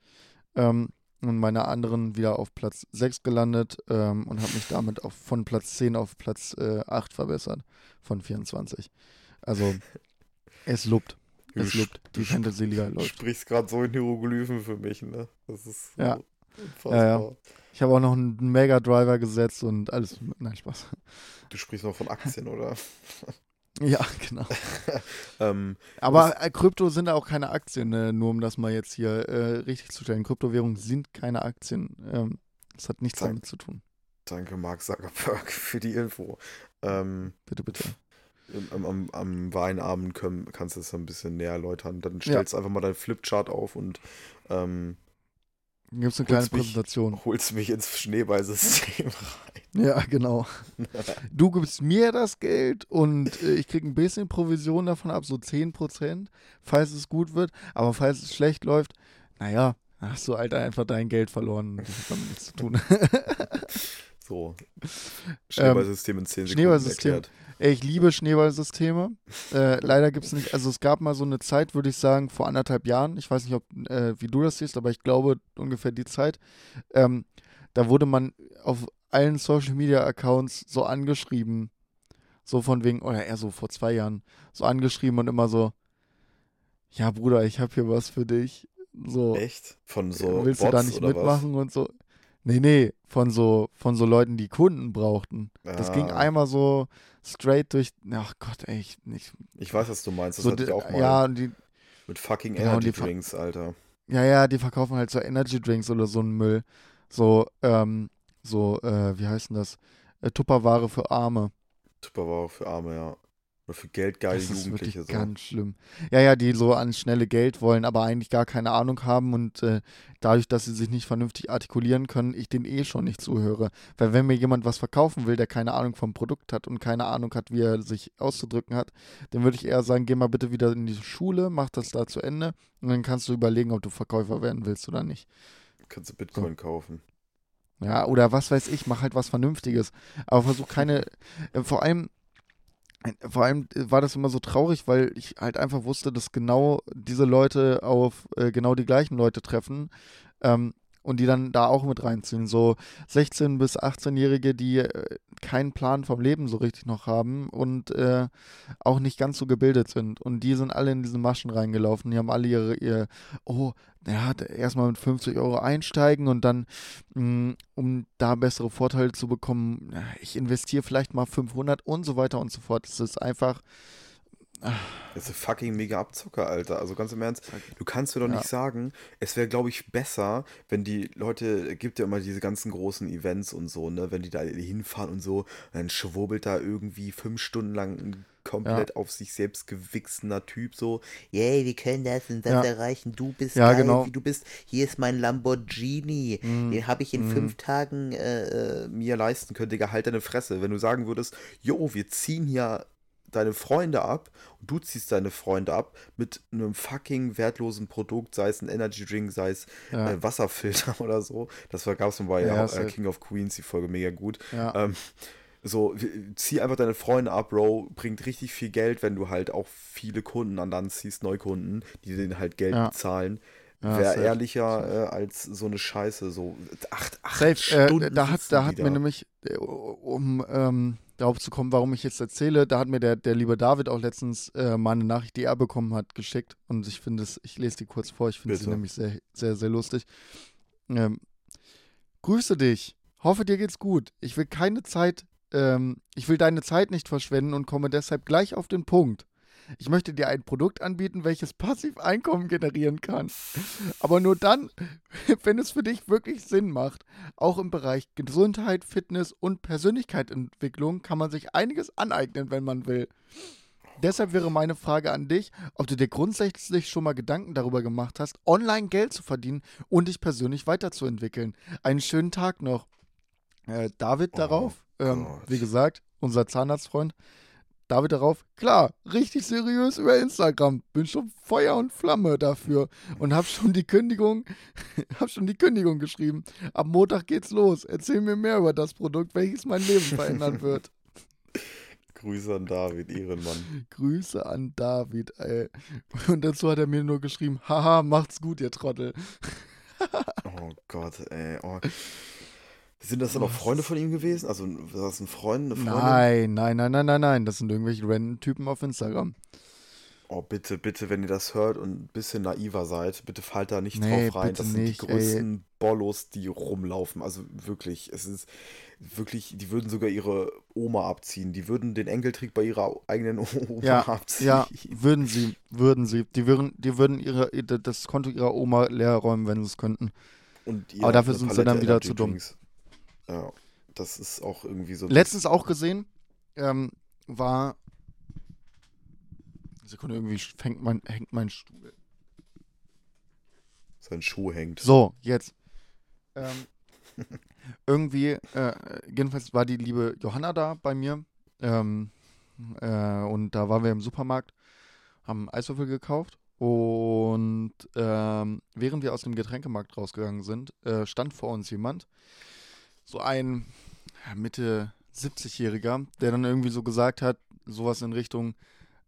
Ähm, und meiner anderen wieder auf Platz 6 gelandet ähm, und habe mich damit auf, von Platz 10 auf Platz äh, 8 verbessert von 24. Also es lobt. Du Es lobt. du Die Fantasy-Liga Du läuft. sprichst gerade so in Hieroglyphen für mich, ne? Das ist Ja. so unfassbar. Ja, ja. Ich habe auch noch einen Mega-Driver gesetzt und alles. Nein, Spaß. Du sprichst noch von Aktien, oder? Ja, genau. ähm, Aber äh, Krypto sind auch keine Aktien, ne? nur um das mal jetzt hier äh, richtig zu stellen. Kryptowährungen sind keine Aktien. Ähm, das hat nichts Sag- damit zu tun. danke, Mark Zuckerberg, für die Info. Ähm, Bitte, bitte. am, am, am Weinabend können, kannst du es ein bisschen näher erläutern. Dann stellst du einfach mal deinen Flipchart auf und ähm, Gibt es eine kleine Holst mich- Präsentation. holst mich ins Schneeballsystem rein. Ja, genau. Du gibst mir das Geld und äh, ich kriege ein bisschen Provision davon ab, so 10%, falls es gut wird. Aber falls es schlecht läuft, naja, hast du halt einfach dein Geld verloren. Das hat damit nichts zu tun. So. Schneeballsystem in 10 Sekunden Ähm, Schneeballsystem. erklärt. Ey, ich liebe Schneeballsysteme. Äh, leider gibt es nicht, also es gab mal so eine Zeit, würde ich sagen, vor anderthalb Jahren. Ich weiß nicht, ob, äh, wie du das siehst, aber ich glaube ungefähr die Zeit. Ähm, da wurde man auf allen Social Media Accounts so angeschrieben, so von wegen, oder eher so vor zwei Jahren, so angeschrieben und immer so, ja Bruder, ich habe hier was für dich. So, Echt? Von so willst Bots du da nicht mitmachen und so. Nee, nee, von so, von so Leuten, die Kunden brauchten. Das ging Ah. einmal so straight durch. Ach Gott, ey, ich nicht. Ich weiß, was du meinst. Das So, hatte ich auch mal ja, und die, mit fucking genau, Energy Drinks, Alter. ja, ja, die verkaufen halt so Energy Drinks oder so einen Müll. So, ähm, so, äh, wie heißt denn das? Äh, Tupperware für Arme. Tupperware für Arme, ja. Oder für geldgeile Das ist Jugendliche. wirklich So. ganz schlimm. Ja, ja, die so an schnelle Geld wollen, aber eigentlich gar keine Ahnung haben und äh, dadurch, dass sie sich nicht vernünftig artikulieren können, ich denen eh schon nicht zuhöre. Weil wenn mir jemand was verkaufen will, der keine Ahnung vom Produkt hat und keine Ahnung hat, wie er sich auszudrücken hat, dann würde ich eher sagen, geh mal bitte wieder in die Schule, mach das da zu Ende und dann kannst du überlegen, ob du Verkäufer werden willst oder nicht. Kannst du Bitcoin kaufen. Ja, oder was weiß ich, mach halt was Vernünftiges. Aber versuch keine, äh, vor allem, vor allem äh, war das immer so traurig, weil ich halt einfach wusste, dass genau diese Leute auf äh, genau die gleichen Leute treffen. Ähm, und die dann da auch mit reinziehen. So 16- bis 18-Jährige, die äh, keinen Plan vom Leben so richtig noch haben und äh, auch nicht ganz so gebildet sind. Und die sind alle in diese Maschen reingelaufen. Die haben alle ihre, ihr, oh, ja, erstmal mit 50 Euro einsteigen und dann, mh, um da bessere Vorteile zu bekommen, ich investiere vielleicht mal 500 und so weiter und so fort. Es ist einfach, Das ist ein fucking mega Abzocker, Alter. Also ganz im Ernst, du kannst mir doch Ja. nicht sagen, es wäre, glaube ich, besser, wenn die Leute, gibt ja immer diese ganzen großen Events und so, ne, wenn die da hinfahren und so, dann schwurbelt da irgendwie fünf Stunden lang ein komplett auf sich selbst gewichsener Typ so, yay, wir können das und das Ja. erreichen, du bist Ja, geil, genau. wie du bist, hier ist mein Lamborghini, Mhm. den habe ich in Mhm. fünf Tagen äh, äh, mir leisten können, Digga, halt deine Fresse. Wenn du sagen würdest, jo, wir ziehen hier deine Freunde ab und du ziehst deine Freunde ab mit einem fucking wertlosen Produkt, sei es ein Energy Drink, sei es ja, äh, Wasserfilter oder so. Das gab es bei Ja, äh, safe. King of Queens, die Folge mega gut. ja, Ähm, so, zieh einfach deine Freunde ab, Bro. Bringt richtig viel Geld, wenn du halt auch viele Kunden an Land ziehst, Neukunden, die denen halt Geld bezahlen. ja, Wäre ehrlicher äh, als so eine Scheiße. So acht, acht Safe, Stunden äh, da hat, da hat mir nämlich, äh, um ähm, darauf zu kommen, warum ich jetzt erzähle, da hat mir der, der liebe David auch letztens äh, mal eine Nachricht, die er bekommen hat, geschickt. Und ich finde es, ich lese die kurz vor, ich finde sie nämlich sehr, sehr, sehr lustig. Ähm, grüße dich. Hoffe, dir geht's gut. Ich will keine Zeit, ähm, ich will deine Zeit nicht verschwenden und komme deshalb gleich auf den Punkt. Ich möchte dir ein Produkt anbieten, welches passiv Einkommen generieren kann. Aber nur dann, wenn es für dich wirklich Sinn macht. Auch im Bereich Gesundheit, Fitness und Persönlichkeitsentwicklung kann man sich einiges aneignen, wenn man will. Deshalb wäre meine Frage an dich, ob du dir grundsätzlich schon mal Gedanken darüber gemacht hast, online Geld zu verdienen und dich persönlich weiterzuentwickeln. Einen schönen Tag noch. Äh, David Oh darauf, ähm, wie gesagt, unser Zahnarztfreund. David darauf, klar, richtig seriös über Instagram. Bin schon Feuer und Flamme dafür und hab schon die Kündigung, hab schon die Kündigung geschrieben. Ab Montag geht's los. Erzähl mir mehr über das Produkt, welches mein Leben verändern wird. Grüße an David, Ehrenmann. Grüße an David, ey. Und dazu hat er mir nur geschrieben, haha, macht's gut, ihr Trottel. Oh Gott, ey. Oh. Sind das dann auch Freunde von ihm gewesen? Also, war das ein Freund, eine Freundin? Nein, nein, nein, nein, nein, nein. Das sind irgendwelche random Typen auf Instagram. Oh, bitte, bitte, wenn ihr das hört und ein bisschen naiver seid, bitte fallt da nicht Nee, drauf rein. Das sind nicht, die ey. größten Bollos, die rumlaufen. Also wirklich, es ist wirklich, die würden sogar ihre Oma abziehen. Die würden den Enkeltrick bei ihrer eigenen Oma Ja, abziehen. Ja, würden sie, würden sie. Die würden, die würden ihre, das Konto ihrer Oma leer räumen, wenn sie es könnten. Aber dafür sind sie dann wieder zu dumm. Drinks. Ja, das ist auch irgendwie so. Letztens auch gesehen, ähm, war. Sekunde, irgendwie fängt mein, hängt mein Stuhl. Sein Schuh hängt. So, jetzt. Ähm, irgendwie, äh, jedenfalls war die liebe Johanna da bei mir. Ähm, äh, und da waren wir im Supermarkt, haben Eiswürfel gekauft. Und ähm, während wir aus dem Getränkemarkt rausgegangen sind, äh, stand vor uns jemand, so ein Mitte 70-Jähriger, der dann irgendwie so gesagt hat, sowas in Richtung,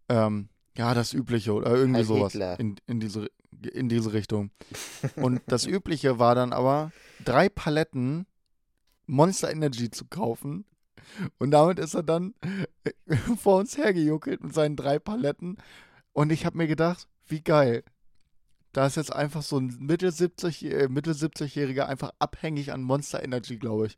ähm, ja, das Übliche oder irgendwie Heil sowas Hitler. in, in, diese, in diese Richtung. Und das Übliche war dann aber, drei Paletten Monster Energy zu kaufen. Und damit ist er dann vor uns hergejuckelt mit seinen drei Paletten. Und ich habe mir gedacht, wie geil. Da ist jetzt einfach so ein Mittel 70, äh, 70-Jähriger einfach abhängig an Monster Energy, glaube ich.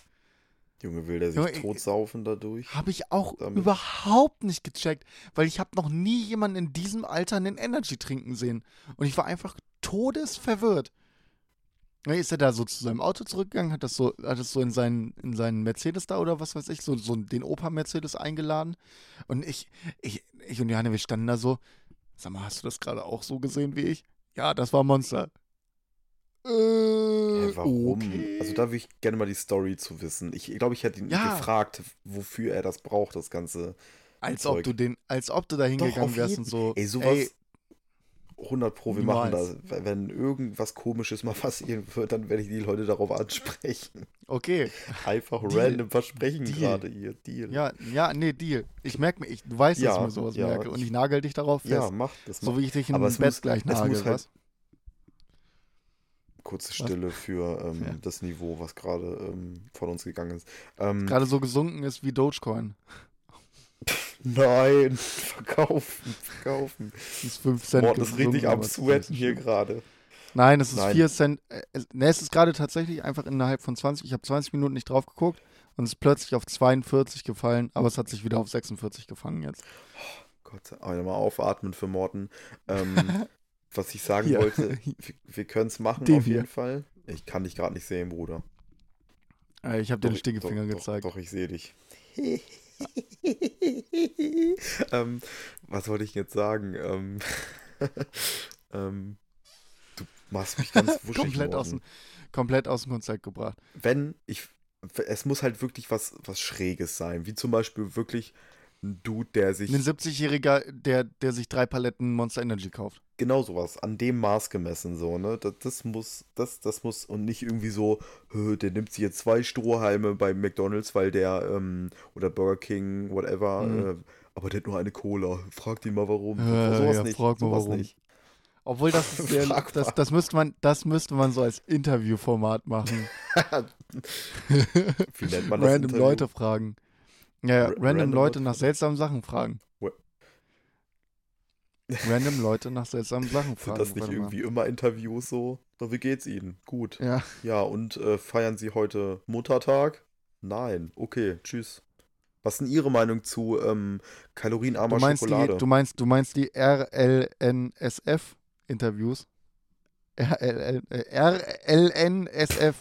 Junge, will der sich Junge, ich- totsaufen dadurch? Habe ich auch Damit- überhaupt nicht gecheckt, weil ich habe noch nie jemanden in diesem Alter einen Energy trinken sehen. Und ich war einfach todesverwirrt. Ist er da so zu seinem Auto zurückgegangen, hat das so, hat das so in seinen, in seinen Mercedes da oder was weiß ich, so, so den Opa-Mercedes eingeladen. Und ich, ich, ich und Johanne, wir standen da so, sag mal, hast du das gerade auch so gesehen wie ich? Ja, das war Monster. Äh, Hä, warum? okay. Also da würde ich gerne mal die Story zu wissen. Ich glaube, ich hätte ihn Ja. gefragt, wofür er das braucht, das ganze. als ob Zeug. du den, als ob du da hingegangen wärst jeden. und so. Ey, sowas. ey, 100 Pro, wir machen das. Wenn irgendwas Komisches mal passieren wird, dann werde ich die Leute darauf ansprechen. okay. Einfach Deal. random versprechen Deal. gerade ihr Deal. Ja, ja, nee, Deal. Ich merke mir, ich, du weißt, dass ich Ja, mir sowas ja, merke und ich- ich nagel dich darauf fest. ja mach das. so Mach. wie ich dich in Aber Bett muss- gleich nagel, halt- was? Kurze Stille für ähm, Ja. das Niveau, was gerade ähm, von uns gegangen ist. Ähm, Gerade so gesunken ist wie Dogecoin. Nein, verkaufen, verkaufen. Das ist 5 Cent. Boah, das ist richtig am Sweaten hier gerade. Nein, es ist Nein. 4 Cent. Es- ne, es ist gerade tatsächlich einfach innerhalb von 20, ich habe 20 Minuten nicht drauf geguckt und es ist plötzlich auf 42 gefallen, aber es hat sich wieder auf 46 gefangen jetzt. Gott, sei- aber mal aufatmen für Morten. Ähm, was ich sagen Hier. wollte, wir, wir können es machen Den auf jeden hier. Fall. Ich kann dich gerade nicht sehen, Bruder. Äh, ich habe dir den Stinkefinger gezeigt. Doch, doch, ich sehe dich. ähm, was wollte ich jetzt sagen? Ähm, ähm, du machst mich ganz wuschig komplett, aus dem, komplett aus dem Konzept gebracht. Wenn ich, es muss halt wirklich was, was Schräges sein, wie zum Beispiel wirklich ein Dude, der sich Ein 70-Jähriger, der, der sich drei Paletten Monster Energy kauft. genau sowas, an dem Maß gemessen, so, ne? Das, das muss, das, das muss, und nicht irgendwie so, "Hö, der nimmt sich jetzt zwei Strohhalme bei McDonalds, weil der, ähm, oder Burger King, whatever, Mhm. äh, aber der hat nur eine Cola. Fragt ihn mal warum. Äh, sowas ja, nicht. frag mal sowas warum. nicht. Obwohl das ist sehr, das, das müsste man, das müsste man so als Interviewformat machen. Wie nennt man das? random Interview? Leute fragen. Ja, ja Ra- random, random Leute nach seltsamen Sachen fragen. Random Leute nach seltsamen Sachen Sind fragen. das nicht warte mal. irgendwie immer Interviews so? Na, wie geht's Ihnen? Gut. Ja, Ja, und äh, feiern Sie heute Muttertag? Nein. Okay, tschüss. Was ist denn Ihre Meinung zu ähm, kalorienarmer du meinst, Schokolade? die, du, meinst, du meinst die RLNSF-Interviews? RLN, RLNSF,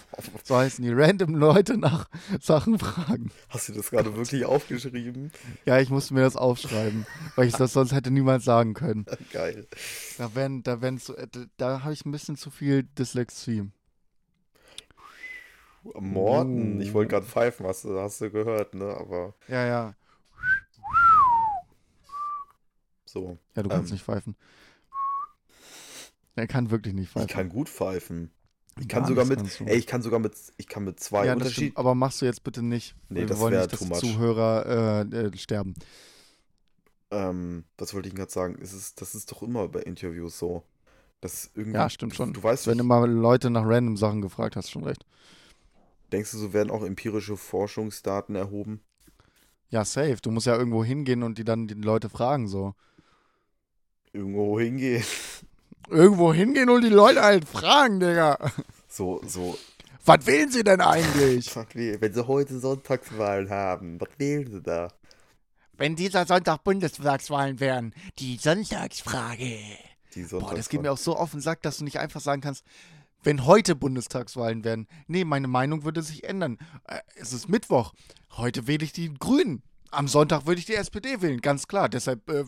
so heißen die. Random Leute nach Sachen fragen. Hast du das gerade wirklich aufgeschrieben? Ja, ich musste mir das aufschreiben, weil ich das sonst hätte niemals sagen können. Geil. Da werden, da werden so, äh, da- habe ich ein bisschen zu viel Dyslexie. Morten, ich Uh. wollte gerade pfeifen, hast du, hast du gehört, ne? Aber Ja, ja. so. Ja, du kannst Ähm. nicht pfeifen. Er kann wirklich nicht Ich pfeifen. kann gut pfeifen. Ich kann Gar sogar mit, du. ey, ich kann sogar mit, ich kann mit zwei ja, das Unterschied. stimmt, aber machst du jetzt bitte nicht. Nee, Wir das wollen nicht, dass. Zuhörer äh, äh, sterben. Ähm, was wollte ich gerade sagen? Es ist, das ist doch immer bei Interviews so. Das irgendwie, Ja, stimmt schon. Du weißt, Wenn du mal Leute nach random Sachen gefragt hast, schon recht. denkst du, so werden auch empirische Forschungsdaten erhoben? Ja, safe. Du musst ja irgendwo hingehen und die dann die Leute fragen so. Irgendwo hingehen. Irgendwo hingehen und die Leute halt fragen, Digga. So, so, Was wählen sie denn eigentlich? wenn sie heute Sonntagswahlen haben, was wählen sie da? Wenn dieser Sonntag Bundestagswahlen wären, die Sonntagsfrage. Die Boah, das geht mir auch so auf den Sack, dass du nicht einfach sagen kannst, wenn heute Bundestagswahlen wären. Nee, meine Meinung würde sich ändern. Äh, es ist Mittwoch. Heute wähle ich die Grünen. Am Sonntag würde ich die SPD wählen, ganz klar. Deshalb äh,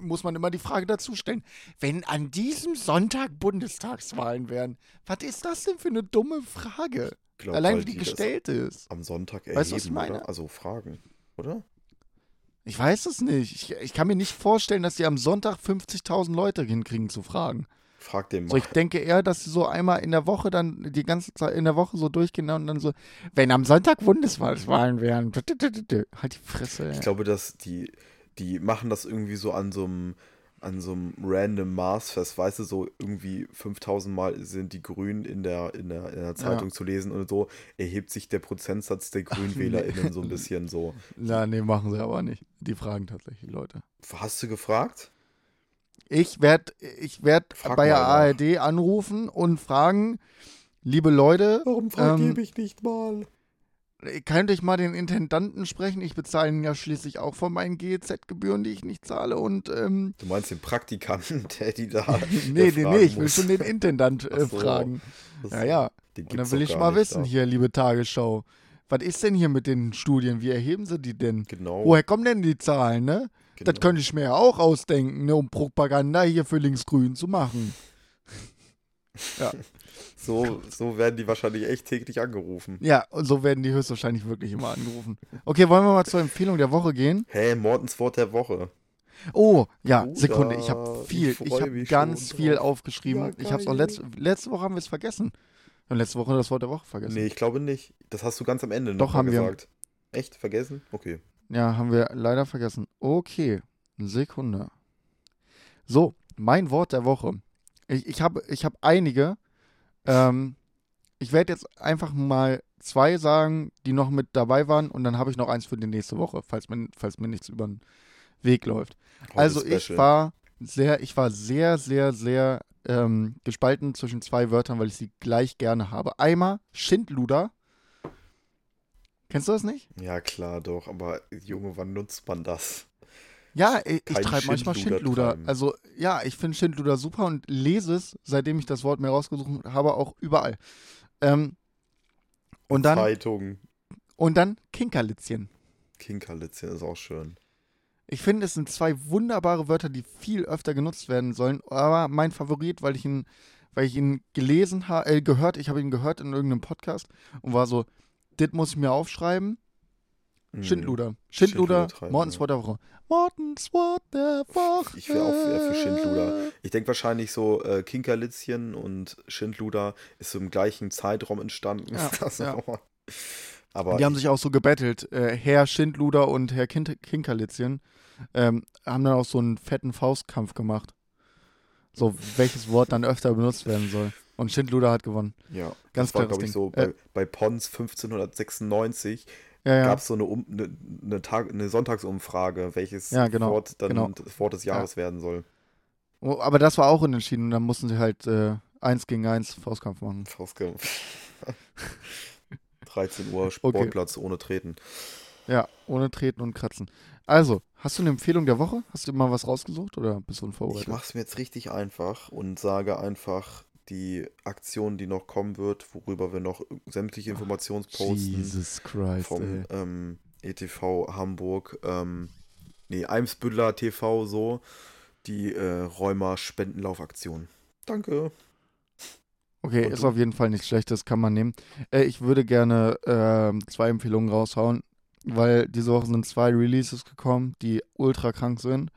muss man immer die Frage dazu stellen. Wenn an diesem Sonntag Bundestagswahlen wären, was ist das denn für eine dumme Frage? Glaub, Allein wie die gestellt ist. Am Sonntag erheben, Weißt du, was ich meine? oder? Also Fragen, oder? Ich weiß es nicht. Ich, ich kann mir nicht vorstellen, dass die am Sonntag 50.000 Leute hinkriegen zu fragen. Frag den So, mal. ich denke eher, dass sie so einmal in der Woche dann die ganze Zeit in der Woche so durchgehen und dann so, wenn am Sonntag Bundeswahlen wären, halt die Fresse. Ich Ey. glaube, dass die, die machen das irgendwie so an so einem an so einem random Maß fest, weißt du, so irgendwie 5000 Mal sind die Grünen in der, in der, in der Zeitung zu lesen und so erhebt sich der Prozentsatz der GrünwählerInnen so ein bisschen so. Ja, nee, machen sie aber nicht. Die fragen tatsächlich Leute. Hast du gefragt? Ich werde ich werd Frag bei der. ARD anrufen und fragen, liebe Leute, Warum Ähm, ich nicht mal? Könnt ich mal den Intendanten sprechen? Ich bezahle ihn ja schließlich auch von meinen GEZ-Gebühren, die ich nicht zahle. Und ähm, Du meinst den Praktikanten, der die da. nee, nee, nee, ich will schon den Intendant äh, so. fragen. Das- Ja, ja. den Und dann will ich mal wissen da. hier, liebe Tagesschau. Was ist denn hier mit den Studien? Wie erheben sie die denn? Genau. Woher kommen denn die Zahlen, ne? genau. Das könnte ich mir ja auch ausdenken, ne, um Propaganda hier für Linksgrün zu machen. so, so werden die wahrscheinlich echt täglich angerufen. Ja, und so werden die höchstwahrscheinlich wirklich immer angerufen. Okay, wollen wir mal zur Empfehlung der Woche gehen? Hä, Mortens Wort der Woche. Oh, ja, Bruder, Sekunde, ich habe viel, ich ich, habe ganz viel drauf. aufgeschrieben. Ja, ich habe es auch geil. letzte, Woche haben wir es vergessen. Haben letzte Woche das Wort der Woche vergessen. Nee, ich glaube nicht. Das hast du ganz am Ende Doch, noch haben wir. gesagt. Echt? Vergessen? Okay. Ja, haben wir leider vergessen. Okay, Sekunde. So, mein Wort der Woche. Ich, ich habe ich hab einige. Ähm, ich werde jetzt einfach mal zwei sagen, die noch mit dabei waren und dann habe ich noch eins für die nächste Woche, falls mir, falls mir nichts über den Weg läuft. Heute also ich Special. war sehr, ich war sehr, sehr, sehr ähm, gespalten zwischen zwei Wörtern, weil ich sie gleich gerne habe. Einmal Schindluder. Kennst du das nicht? Ja, klar, doch. Aber, Junge, wann nutzt man das? Ja, ich, ich treibe manchmal Schindluder Schindluder. treiben. Also ja, ich finde Schindluder super und lese es, seitdem ich das Wort mir rausgesucht habe, auch überall. Ähm, und dann Zeitung. und dann Kinkerlitzchen. Kinkerlitzchen ist auch schön. Ich finde, es sind zwei wunderbare Wörter, die viel öfter genutzt werden sollen. Aber mein Favorit, weil ich ihn, weil ich ihn gelesen habe, äh, gehört, ich habe ihn gehört in irgendeinem Podcast und war so, das muss ich mir aufschreiben. Mhm. Schindluder. Schindluder, treiben, Mortens. Wort der Woche. Mortens Wort der Woche. Ich wäre auch für Schindluder. Ich denke wahrscheinlich so äh, Kinkerlitzchen und Schindluder ist so im gleichen Zeitraum entstanden. Ja, ja. Aber Die haben sich auch so gebettelt. Äh, Herr Schindluder und Herr kind Kinkerlitzchen ähm, haben dann auch so einen fetten Faustkampf gemacht. So, welches Wort dann öfter benutzt werden soll. Und Schindluder hat gewonnen. ja, Ganz das war, glaube ich, so Äh, bei, bei Pons 1596 Ja, ja. gab es so eine, um, eine, eine, Tag, eine Sonntagsumfrage, welches Ja, genau, Wort dann genau. das Wort des Jahres werden soll. Oh, aber das war auch unentschieden. Dann mussten sie halt äh, eins gegen eins Faustkampf machen. Faustkampf. 13 Uhr Sportplatz ohne Treten. Ja, ohne Treten und Kratzen. Also, hast du eine Empfehlung der Woche? Hast du mal was rausgesucht oder bist du Ich unvorbereitet? mache es mir jetzt richtig einfach und sage einfach die Aktion, die noch kommen wird, worüber wir noch sämtliche Informationsposten Jesus Christ, vom ähm, ETV Hamburg, ähm, nee, Eimsbüttler TV so, die äh, Rheuma-Spendenlaufaktion. Danke. Okay, Und ist du? auf jeden Fall nichts Schlechtes, kann man nehmen. Äh, ich würde gerne ähm, zwei Empfehlungen raushauen, weil diese Woche sind zwei Releases gekommen, die ultra krank sind.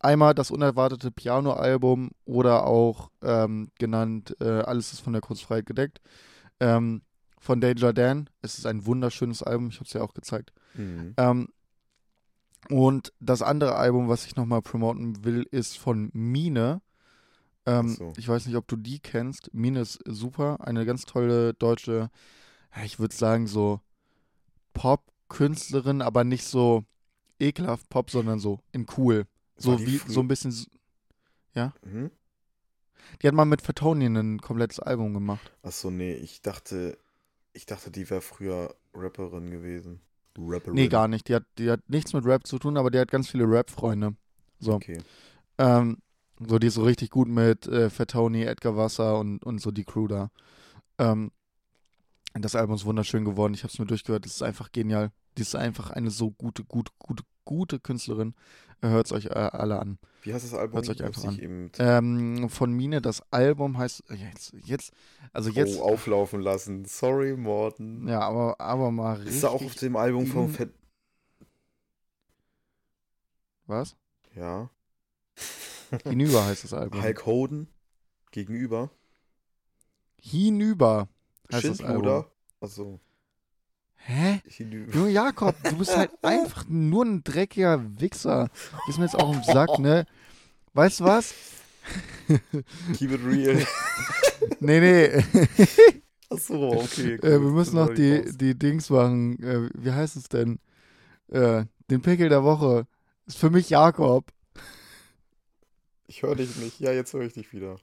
Einmal das unerwartete Piano-Album oder auch ähm, genannt äh, Alles ist von der Kurzfreiheit gedeckt. Ähm, von Danger Dan. Es ist ein wunderschönes Album, ich habe es ja auch gezeigt. Mhm. Ähm, und das andere Album, was ich nochmal promoten will, ist von Mine. Ähm, so. Ich weiß nicht, ob du die kennst. Mine ist super. Eine ganz tolle deutsche, ich würde sagen, so Pop-Künstlerin, aber nicht so ekelhaft Pop, sondern so in cool. So wie, so ein bisschen. s- Mhm. Die hat mal mit Vertonien ein komplettes Album gemacht. Achso, nee, ich dachte, ich dachte, die wäre früher Rapperin gewesen. Rapperin. Nee, gar nicht. Die hat, die hat nichts mit Rap zu tun, aber die hat ganz viele Rap-Freunde. So. Okay. Ähm, so, die ist so richtig gut mit äh, Fatoni, Edgar Wasser und, und so die Crew da. Ähm, das Album ist wunderschön geworden. Ich habe es mir durchgehört. Das ist einfach genial. Die ist einfach eine so gute, gute, gute, gute Künstlerin. Hört es euch äh, alle an. Wie heißt das Album? Hört's euch einfach eben Ähm, von Mine, das Album heißt äh, jetzt, jetzt, also jetzt, oh, auflaufen lassen. Sorry, Morten. ja, aber, aber mal richtig. Ist da auch auf dem Album von Fett. was? Ja. Hinüber heißt das Album. Hulk Hoden gegenüber. Hinüber heißt das Album. Schindluder. Achso. Hä? Junge Jakob, du bist halt einfach nur ein dreckiger Wichser. Ist mir jetzt auch im Sack, ne? Weißt du was? Keep it real. Nee, nee. Achso, okay. äh, wir müssen noch die, raus. die Dings machen. Äh, wie heißt es denn? Äh, den Pickel der Woche. Ist für mich Jakob. Ich höre dich nicht. Ja, jetzt höre ich dich wieder.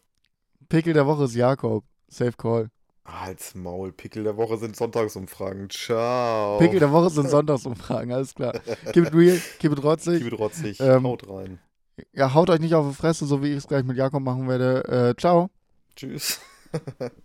Pickel der Woche ist Jakob. Safe Call. Halt's Maul. Pickel der Woche sind Sonntagsumfragen. Ciao. Pickel der Woche sind Sonntagsumfragen, alles klar. Keep it real, keep it rotzig. Liebe rotzig. Ähm, Haut rein. Ja, haut euch nicht auf die Fresse, so wie ich es gleich mit Jakob machen werde. Äh, ciao. Tschüss.